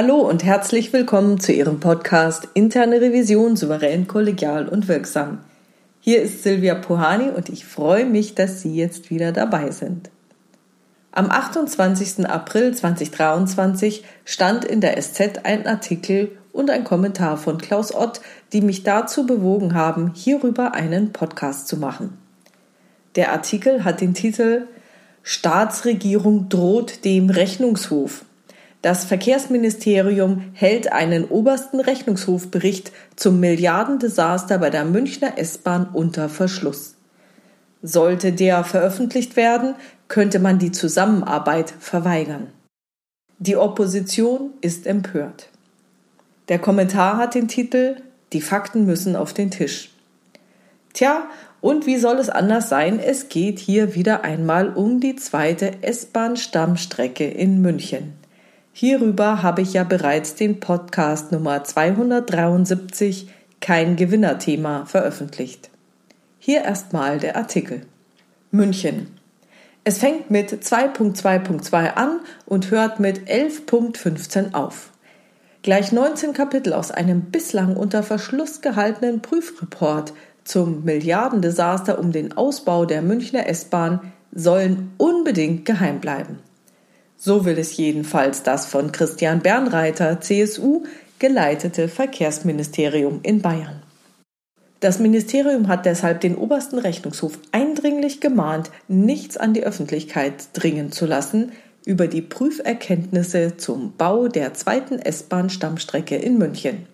Hallo und herzlich willkommen zu Ihrem Podcast Interne Revision souverän, kollegial und wirksam. Hier ist Silvia Puhani und ich freue mich, dass Sie jetzt wieder dabei sind. Am 28. April 2023 stand in der SZ ein Artikel und ein Kommentar von Klaus Ott, die mich dazu bewogen haben, hierüber einen Podcast zu machen. Der Artikel hat den Titel Staatsregierung droht dem Rechnungshof das Verkehrsministerium hält einen obersten Rechnungshofbericht zum Milliardendesaster bei der Münchner S-Bahn unter Verschluss. Sollte der veröffentlicht werden, könnte man die Zusammenarbeit verweigern. Die Opposition ist empört. Der Kommentar hat den Titel Die Fakten müssen auf den Tisch. Tja, und wie soll es anders sein? Es geht hier wieder einmal um die zweite S-Bahn-Stammstrecke in München. Hierüber habe ich ja bereits den Podcast Nummer 273 Kein Gewinnerthema veröffentlicht. Hier erstmal der Artikel. München. Es fängt mit 2.2.2 an und hört mit 11.15 auf. Gleich 19 Kapitel aus einem bislang unter Verschluss gehaltenen Prüfreport zum Milliardendesaster um den Ausbau der Münchner S-Bahn sollen unbedingt geheim bleiben. So will es jedenfalls das von Christian Bernreiter, CSU, geleitete Verkehrsministerium in Bayern. Das Ministerium hat deshalb den obersten Rechnungshof eindringlich gemahnt, nichts an die Öffentlichkeit dringen zu lassen über die Prüferkenntnisse zum Bau der zweiten S-Bahn-Stammstrecke in München.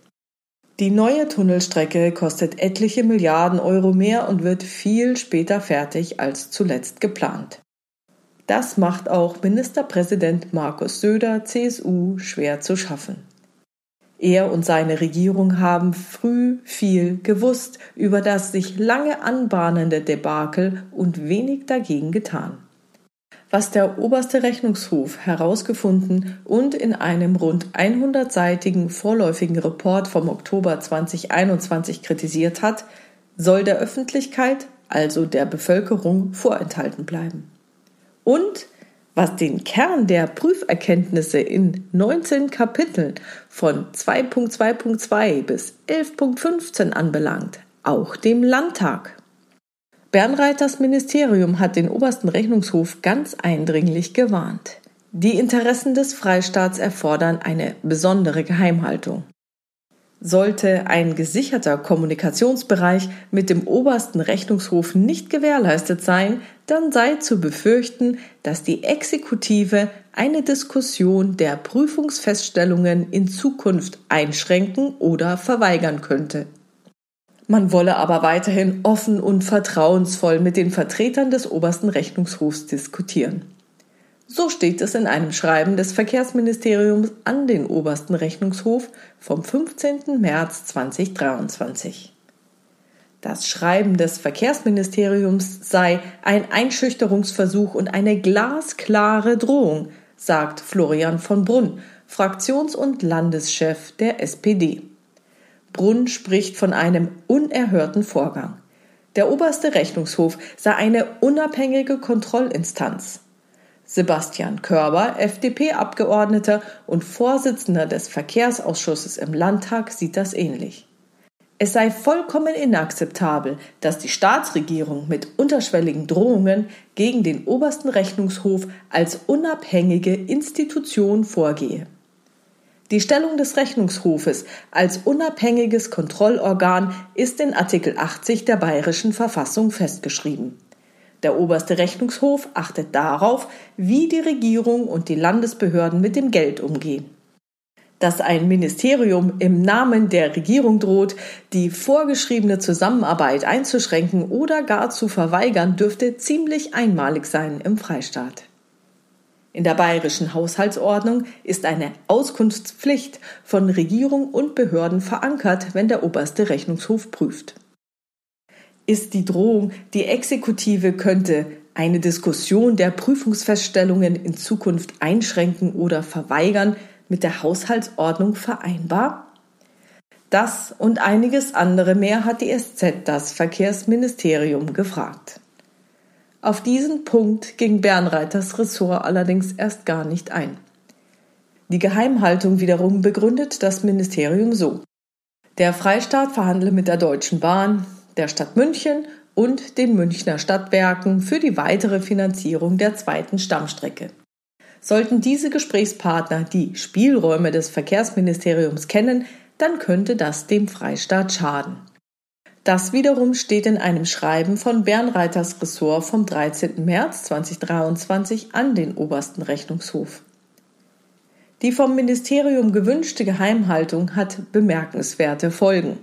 Die neue Tunnelstrecke kostet etliche Milliarden Euro mehr und wird viel später fertig als zuletzt geplant. Das macht auch Ministerpräsident Markus Söder, CSU, schwer zu schaffen. Er und seine Regierung haben früh viel gewusst über das sich lange anbahnende Debakel und wenig dagegen getan. Was der oberste Rechnungshof herausgefunden und in einem rund 100-seitigen vorläufigen Report vom Oktober 2021 kritisiert hat, soll der Öffentlichkeit, also der Bevölkerung, vorenthalten bleiben und was den Kern der Prüferkenntnisse in 19 Kapiteln von 2.2.2 bis 11.15 anbelangt, auch dem Landtag. Bernreiters Ministerium hat den obersten Rechnungshof ganz eindringlich gewarnt. Die Interessen des Freistaats erfordern eine besondere Geheimhaltung. Sollte ein gesicherter Kommunikationsbereich mit dem obersten Rechnungshof nicht gewährleistet sein, dann sei zu befürchten, dass die Exekutive eine Diskussion der Prüfungsfeststellungen in Zukunft einschränken oder verweigern könnte. Man wolle aber weiterhin offen und vertrauensvoll mit den Vertretern des obersten Rechnungshofs diskutieren. So steht es in einem Schreiben des Verkehrsministeriums an den obersten Rechnungshof vom 15. März 2023. Das Schreiben des Verkehrsministeriums sei ein Einschüchterungsversuch und eine glasklare Drohung, sagt Florian von Brunn, Fraktions- und Landeschef der SPD. Brunn spricht von einem unerhörten Vorgang. Der oberste Rechnungshof sei eine unabhängige Kontrollinstanz. Sebastian Körber, FDP-Abgeordneter und Vorsitzender des Verkehrsausschusses im Landtag, sieht das ähnlich. Es sei vollkommen inakzeptabel, dass die Staatsregierung mit unterschwelligen Drohungen gegen den obersten Rechnungshof als unabhängige Institution vorgehe. Die Stellung des Rechnungshofes als unabhängiges Kontrollorgan ist in Artikel 80 der bayerischen Verfassung festgeschrieben. Der oberste Rechnungshof achtet darauf, wie die Regierung und die Landesbehörden mit dem Geld umgehen. Dass ein Ministerium im Namen der Regierung droht, die vorgeschriebene Zusammenarbeit einzuschränken oder gar zu verweigern, dürfte ziemlich einmalig sein im Freistaat. In der bayerischen Haushaltsordnung ist eine Auskunftspflicht von Regierung und Behörden verankert, wenn der oberste Rechnungshof prüft ist die Drohung, die Exekutive könnte eine Diskussion der Prüfungsfeststellungen in Zukunft einschränken oder verweigern, mit der Haushaltsordnung vereinbar? Das und einiges andere mehr hat die SZ das Verkehrsministerium gefragt. Auf diesen Punkt ging Bernreiters Ressort allerdings erst gar nicht ein. Die Geheimhaltung wiederum begründet das Ministerium so. Der Freistaat verhandle mit der Deutschen Bahn, der Stadt München und den Münchner Stadtwerken für die weitere Finanzierung der zweiten Stammstrecke. Sollten diese Gesprächspartner die Spielräume des Verkehrsministeriums kennen, dann könnte das dem Freistaat schaden. Das wiederum steht in einem Schreiben von Bernreiters Ressort vom 13. März 2023 an den obersten Rechnungshof. Die vom Ministerium gewünschte Geheimhaltung hat bemerkenswerte Folgen.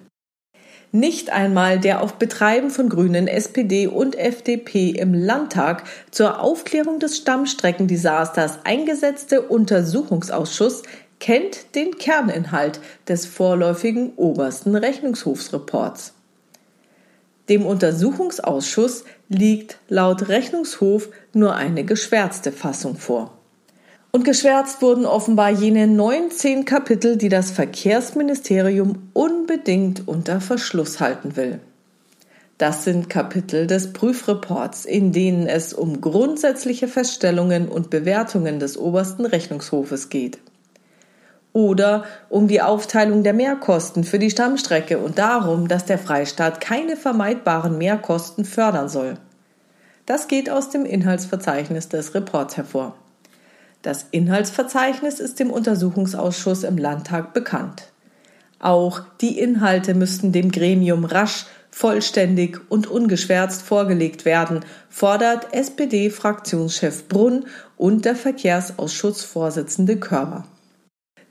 Nicht einmal der auf Betreiben von Grünen, SPD und FDP im Landtag zur Aufklärung des Stammstreckendesasters eingesetzte Untersuchungsausschuss kennt den Kerninhalt des vorläufigen obersten Rechnungshofsreports. Dem Untersuchungsausschuss liegt laut Rechnungshof nur eine geschwärzte Fassung vor. Und geschwärzt wurden offenbar jene 19 Kapitel, die das Verkehrsministerium unbedingt unter Verschluss halten will. Das sind Kapitel des Prüfreports, in denen es um grundsätzliche Feststellungen und Bewertungen des obersten Rechnungshofes geht. Oder um die Aufteilung der Mehrkosten für die Stammstrecke und darum, dass der Freistaat keine vermeidbaren Mehrkosten fördern soll. Das geht aus dem Inhaltsverzeichnis des Reports hervor. Das Inhaltsverzeichnis ist dem Untersuchungsausschuss im Landtag bekannt. Auch die Inhalte müssten dem Gremium rasch, vollständig und ungeschwärzt vorgelegt werden, fordert SPD-Fraktionschef Brunn und der Verkehrsausschussvorsitzende Körber.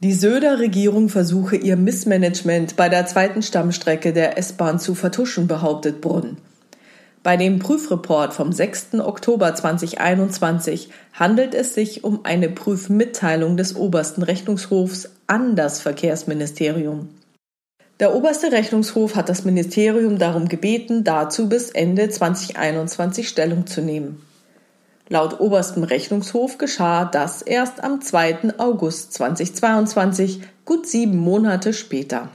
Die Söder-Regierung versuche ihr Missmanagement bei der zweiten Stammstrecke der S-Bahn zu vertuschen, behauptet Brunn. Bei dem Prüfreport vom 6. Oktober 2021 handelt es sich um eine Prüfmitteilung des obersten Rechnungshofs an das Verkehrsministerium. Der oberste Rechnungshof hat das Ministerium darum gebeten, dazu bis Ende 2021 Stellung zu nehmen. Laut oberstem Rechnungshof geschah das erst am 2. August 2022, gut sieben Monate später.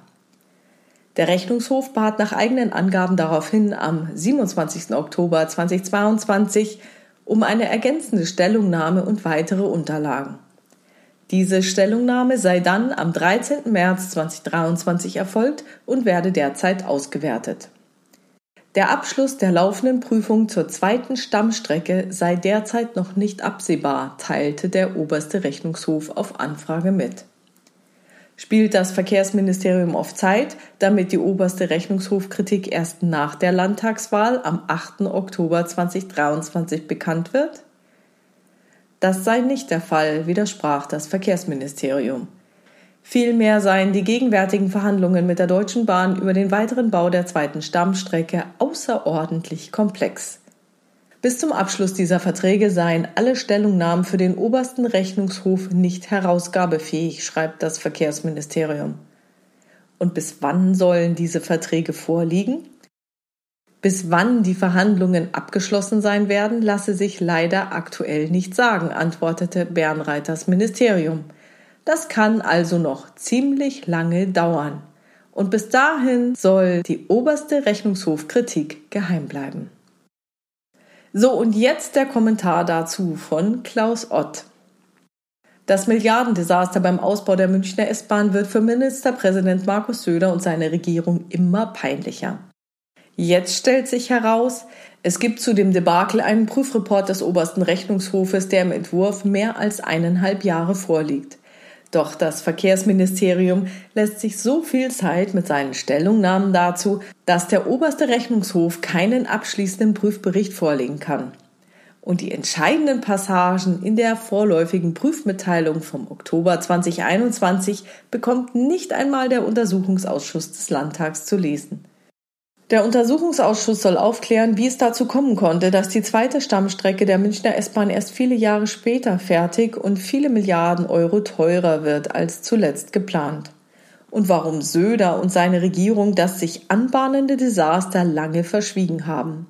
Der Rechnungshof bat nach eigenen Angaben daraufhin am 27. Oktober 2022 um eine ergänzende Stellungnahme und weitere Unterlagen. Diese Stellungnahme sei dann am 13. März 2023 erfolgt und werde derzeit ausgewertet. Der Abschluss der laufenden Prüfung zur zweiten Stammstrecke sei derzeit noch nicht absehbar, teilte der oberste Rechnungshof auf Anfrage mit spielt das Verkehrsministerium auf Zeit, damit die oberste Rechnungshofkritik erst nach der Landtagswahl am 8. Oktober 2023 bekannt wird? Das sei nicht der Fall, widersprach das Verkehrsministerium. Vielmehr seien die gegenwärtigen Verhandlungen mit der Deutschen Bahn über den weiteren Bau der zweiten Stammstrecke außerordentlich komplex. Bis zum Abschluss dieser Verträge seien alle Stellungnahmen für den obersten Rechnungshof nicht herausgabefähig, schreibt das Verkehrsministerium. Und bis wann sollen diese Verträge vorliegen? Bis wann die Verhandlungen abgeschlossen sein werden, lasse sich leider aktuell nicht sagen, antwortete Bernreiters Ministerium. Das kann also noch ziemlich lange dauern. Und bis dahin soll die oberste Rechnungshofkritik geheim bleiben. So, und jetzt der Kommentar dazu von Klaus Ott. Das Milliardendesaster beim Ausbau der Münchner S-Bahn wird für Ministerpräsident Markus Söder und seine Regierung immer peinlicher. Jetzt stellt sich heraus, es gibt zu dem Debakel einen Prüfreport des obersten Rechnungshofes, der im Entwurf mehr als eineinhalb Jahre vorliegt. Doch das Verkehrsministerium lässt sich so viel Zeit mit seinen Stellungnahmen dazu, dass der oberste Rechnungshof keinen abschließenden Prüfbericht vorlegen kann. Und die entscheidenden Passagen in der vorläufigen Prüfmitteilung vom Oktober 2021 bekommt nicht einmal der Untersuchungsausschuss des Landtags zu lesen. Der Untersuchungsausschuss soll aufklären, wie es dazu kommen konnte, dass die zweite Stammstrecke der Münchner S-Bahn erst viele Jahre später fertig und viele Milliarden Euro teurer wird als zuletzt geplant. Und warum Söder und seine Regierung das sich anbahnende Desaster lange verschwiegen haben.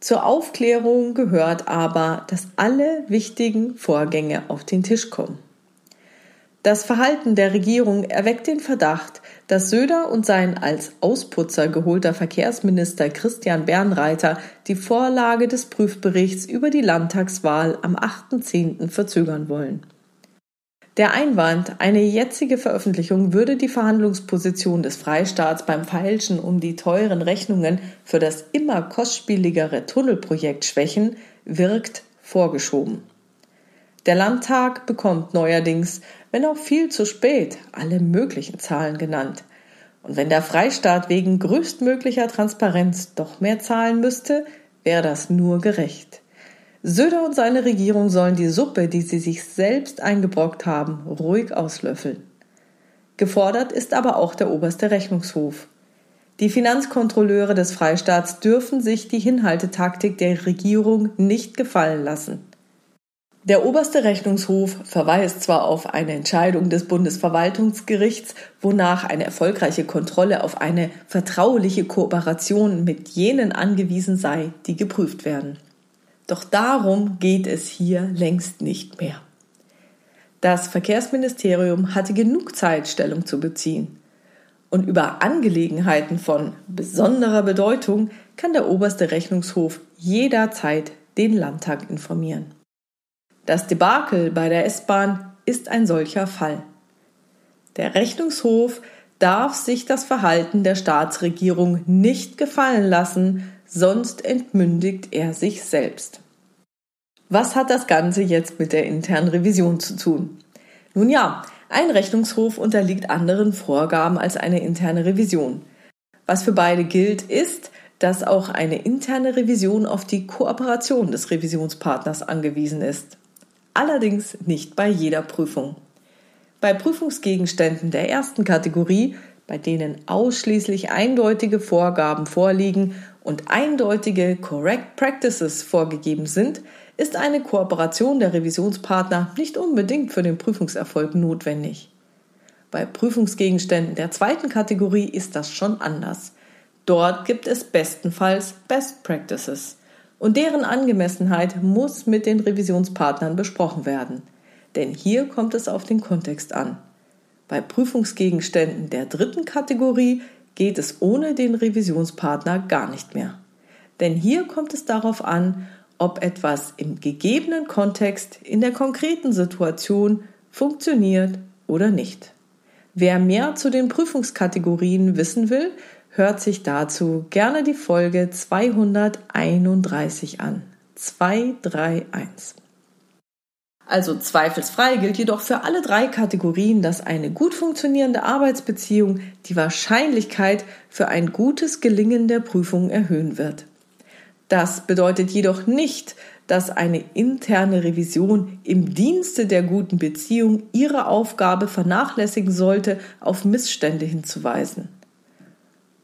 Zur Aufklärung gehört aber, dass alle wichtigen Vorgänge auf den Tisch kommen. Das Verhalten der Regierung erweckt den Verdacht, dass Söder und sein als Ausputzer geholter Verkehrsminister Christian Bernreiter die Vorlage des Prüfberichts über die Landtagswahl am 8.10. verzögern wollen. Der Einwand, eine jetzige Veröffentlichung würde die Verhandlungsposition des Freistaats beim Feilschen um die teuren Rechnungen für das immer kostspieligere Tunnelprojekt schwächen, wirkt vorgeschoben. Der Landtag bekommt neuerdings, wenn auch viel zu spät, alle möglichen Zahlen genannt. Und wenn der Freistaat wegen größtmöglicher Transparenz doch mehr zahlen müsste, wäre das nur gerecht. Söder und seine Regierung sollen die Suppe, die sie sich selbst eingebrockt haben, ruhig auslöffeln. Gefordert ist aber auch der oberste Rechnungshof. Die Finanzkontrolleure des Freistaats dürfen sich die Hinhaltetaktik der Regierung nicht gefallen lassen. Der oberste Rechnungshof verweist zwar auf eine Entscheidung des Bundesverwaltungsgerichts, wonach eine erfolgreiche Kontrolle auf eine vertrauliche Kooperation mit jenen angewiesen sei, die geprüft werden. Doch darum geht es hier längst nicht mehr. Das Verkehrsministerium hatte genug Zeit, Stellung zu beziehen. Und über Angelegenheiten von besonderer Bedeutung kann der oberste Rechnungshof jederzeit den Landtag informieren. Das Debakel bei der S-Bahn ist ein solcher Fall. Der Rechnungshof darf sich das Verhalten der Staatsregierung nicht gefallen lassen, sonst entmündigt er sich selbst. Was hat das Ganze jetzt mit der internen Revision zu tun? Nun ja, ein Rechnungshof unterliegt anderen Vorgaben als eine interne Revision. Was für beide gilt, ist, dass auch eine interne Revision auf die Kooperation des Revisionspartners angewiesen ist. Allerdings nicht bei jeder Prüfung. Bei Prüfungsgegenständen der ersten Kategorie, bei denen ausschließlich eindeutige Vorgaben vorliegen und eindeutige Correct Practices vorgegeben sind, ist eine Kooperation der Revisionspartner nicht unbedingt für den Prüfungserfolg notwendig. Bei Prüfungsgegenständen der zweiten Kategorie ist das schon anders. Dort gibt es bestenfalls Best Practices und deren Angemessenheit muss mit den Revisionspartnern besprochen werden. Denn hier kommt es auf den Kontext an. Bei Prüfungsgegenständen der dritten Kategorie geht es ohne den Revisionspartner gar nicht mehr. Denn hier kommt es darauf an, ob etwas im gegebenen Kontext in der konkreten Situation funktioniert oder nicht. Wer mehr zu den Prüfungskategorien wissen will, hört sich dazu gerne die Folge 231 an. 231. Also zweifelsfrei gilt jedoch für alle drei Kategorien, dass eine gut funktionierende Arbeitsbeziehung die Wahrscheinlichkeit für ein gutes Gelingen der Prüfung erhöhen wird. Das bedeutet jedoch nicht, dass eine interne Revision im Dienste der guten Beziehung ihre Aufgabe vernachlässigen sollte, auf Missstände hinzuweisen.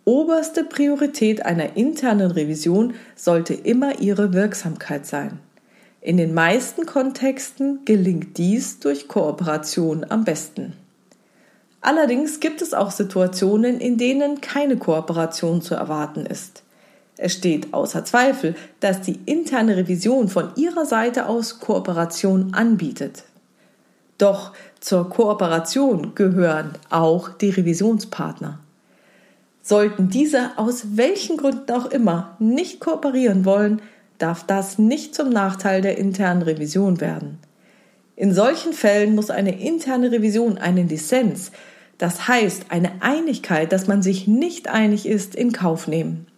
Oberste Priorität einer internen Revision sollte immer ihre Wirksamkeit sein. In den meisten Kontexten gelingt dies durch Kooperation am besten. Allerdings gibt es auch Situationen, in denen keine Kooperation zu erwarten ist. Es steht außer Zweifel, dass die interne Revision von ihrer Seite aus Kooperation anbietet. Doch zur Kooperation gehören auch die Revisionspartner. Sollten diese aus welchen Gründen auch immer nicht kooperieren wollen, darf das nicht zum Nachteil der internen Revision werden. In solchen Fällen muss eine interne Revision einen Dissens, das heißt eine Einigkeit, dass man sich nicht einig ist, in Kauf nehmen.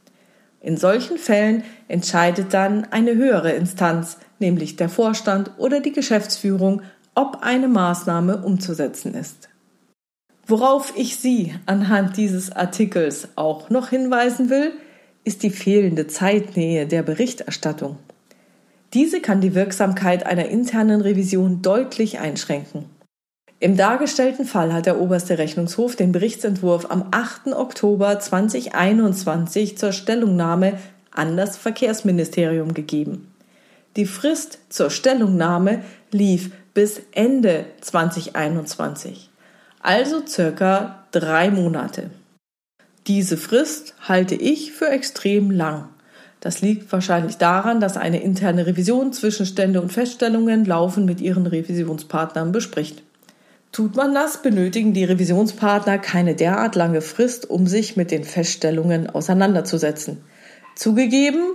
In solchen Fällen entscheidet dann eine höhere Instanz, nämlich der Vorstand oder die Geschäftsführung, ob eine Maßnahme umzusetzen ist. Worauf ich Sie anhand dieses Artikels auch noch hinweisen will, ist die fehlende Zeitnähe der Berichterstattung. Diese kann die Wirksamkeit einer internen Revision deutlich einschränken. Im dargestellten Fall hat der oberste Rechnungshof den Berichtsentwurf am 8. Oktober 2021 zur Stellungnahme an das Verkehrsministerium gegeben. Die Frist zur Stellungnahme lief bis Ende 2021, also circa drei Monate. Diese Frist halte ich für extrem lang. Das liegt wahrscheinlich daran, dass eine interne Revision Zwischenstände und Feststellungen laufend mit ihren Revisionspartnern bespricht. Tut man das, benötigen die Revisionspartner keine derart lange Frist, um sich mit den Feststellungen auseinanderzusetzen. Zugegeben,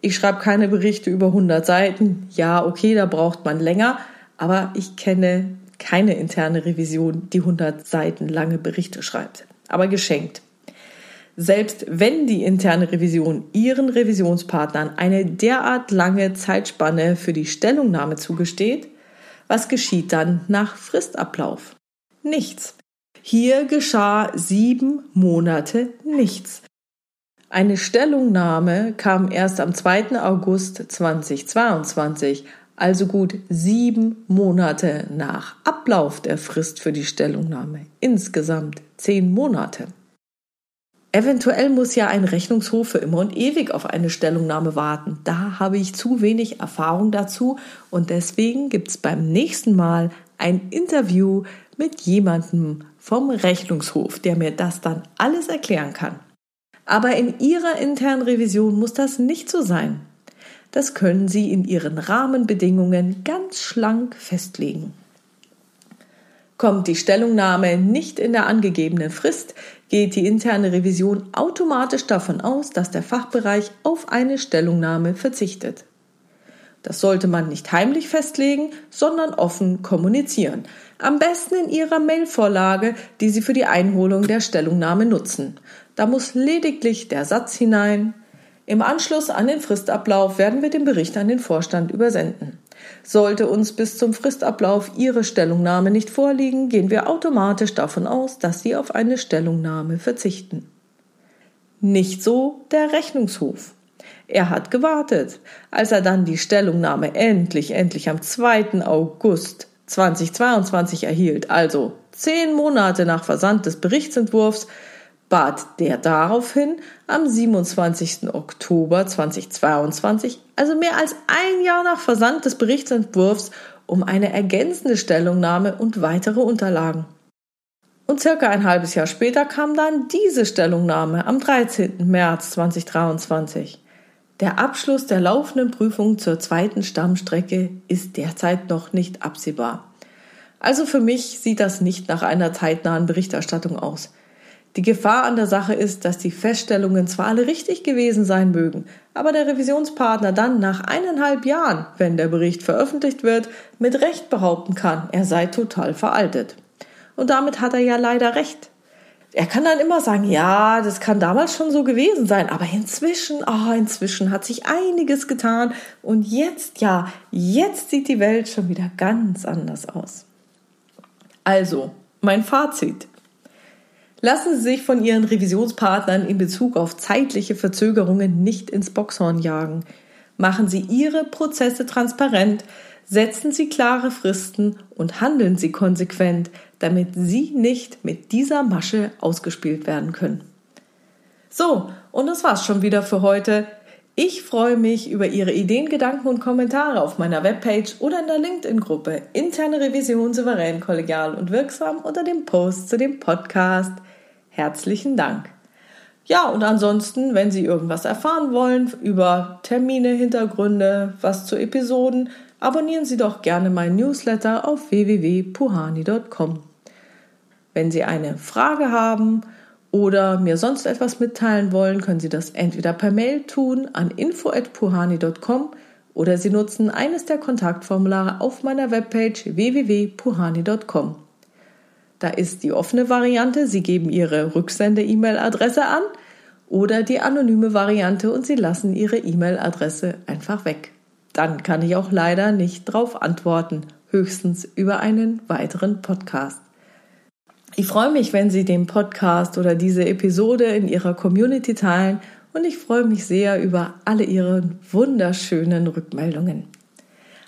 ich schreibe keine Berichte über 100 Seiten. Ja, okay, da braucht man länger, aber ich kenne keine interne Revision, die 100 Seiten lange Berichte schreibt, aber geschenkt. Selbst wenn die interne Revision ihren Revisionspartnern eine derart lange Zeitspanne für die Stellungnahme zugesteht, was geschieht dann nach Fristablauf? Nichts. Hier geschah sieben Monate nichts. Eine Stellungnahme kam erst am 2. August 2022, also gut sieben Monate nach Ablauf der Frist für die Stellungnahme. Insgesamt zehn Monate. Eventuell muss ja ein Rechnungshof für immer und ewig auf eine Stellungnahme warten. Da habe ich zu wenig Erfahrung dazu und deswegen gibt es beim nächsten Mal ein Interview mit jemandem vom Rechnungshof, der mir das dann alles erklären kann. Aber in Ihrer internen Revision muss das nicht so sein. Das können Sie in Ihren Rahmenbedingungen ganz schlank festlegen. Kommt die Stellungnahme nicht in der angegebenen Frist, geht die interne Revision automatisch davon aus, dass der Fachbereich auf eine Stellungnahme verzichtet. Das sollte man nicht heimlich festlegen, sondern offen kommunizieren. Am besten in Ihrer Mailvorlage, die Sie für die Einholung der Stellungnahme nutzen. Da muss lediglich der Satz hinein. Im Anschluss an den Fristablauf werden wir den Bericht an den Vorstand übersenden. Sollte uns bis zum Fristablauf Ihre Stellungnahme nicht vorliegen, gehen wir automatisch davon aus, dass Sie auf eine Stellungnahme verzichten. Nicht so der Rechnungshof. Er hat gewartet. Als er dann die Stellungnahme endlich, endlich am 2. August 2022 erhielt, also zehn Monate nach Versand des Berichtsentwurfs, bat der daraufhin am 27. Oktober 2022, also mehr als ein Jahr nach Versand des Berichtsentwurfs, um eine ergänzende Stellungnahme und weitere Unterlagen. Und circa ein halbes Jahr später kam dann diese Stellungnahme am 13. März 2023. Der Abschluss der laufenden Prüfung zur zweiten Stammstrecke ist derzeit noch nicht absehbar. Also für mich sieht das nicht nach einer zeitnahen Berichterstattung aus. Die Gefahr an der Sache ist, dass die Feststellungen zwar alle richtig gewesen sein mögen, aber der Revisionspartner dann nach eineinhalb Jahren, wenn der Bericht veröffentlicht wird, mit Recht behaupten kann, er sei total veraltet. Und damit hat er ja leider recht. Er kann dann immer sagen, ja, das kann damals schon so gewesen sein, aber inzwischen, oh, inzwischen hat sich einiges getan und jetzt, ja, jetzt sieht die Welt schon wieder ganz anders aus. Also, mein Fazit. Lassen Sie sich von Ihren Revisionspartnern in Bezug auf zeitliche Verzögerungen nicht ins Boxhorn jagen. Machen Sie Ihre Prozesse transparent, setzen Sie klare Fristen und handeln Sie konsequent, damit Sie nicht mit dieser Masche ausgespielt werden können. So, und das war's schon wieder für heute. Ich freue mich über Ihre Ideen, Gedanken und Kommentare auf meiner Webpage oder in der LinkedIn-Gruppe Interne Revision souverän, kollegial und wirksam unter dem Post zu dem Podcast. Herzlichen Dank. Ja, und ansonsten, wenn Sie irgendwas erfahren wollen über Termine, Hintergründe, was zu Episoden, abonnieren Sie doch gerne meinen Newsletter auf www.puhani.com. Wenn Sie eine Frage haben oder mir sonst etwas mitteilen wollen, können Sie das entweder per Mail tun an info@puhani.com oder Sie nutzen eines der Kontaktformulare auf meiner Webpage www.puhani.com. Da ist die offene Variante, Sie geben Ihre Rücksende-E-Mail-Adresse an oder die anonyme Variante und Sie lassen Ihre E-Mail-Adresse einfach weg. Dann kann ich auch leider nicht darauf antworten, höchstens über einen weiteren Podcast. Ich freue mich, wenn Sie den Podcast oder diese Episode in Ihrer Community teilen und ich freue mich sehr über alle Ihre wunderschönen Rückmeldungen.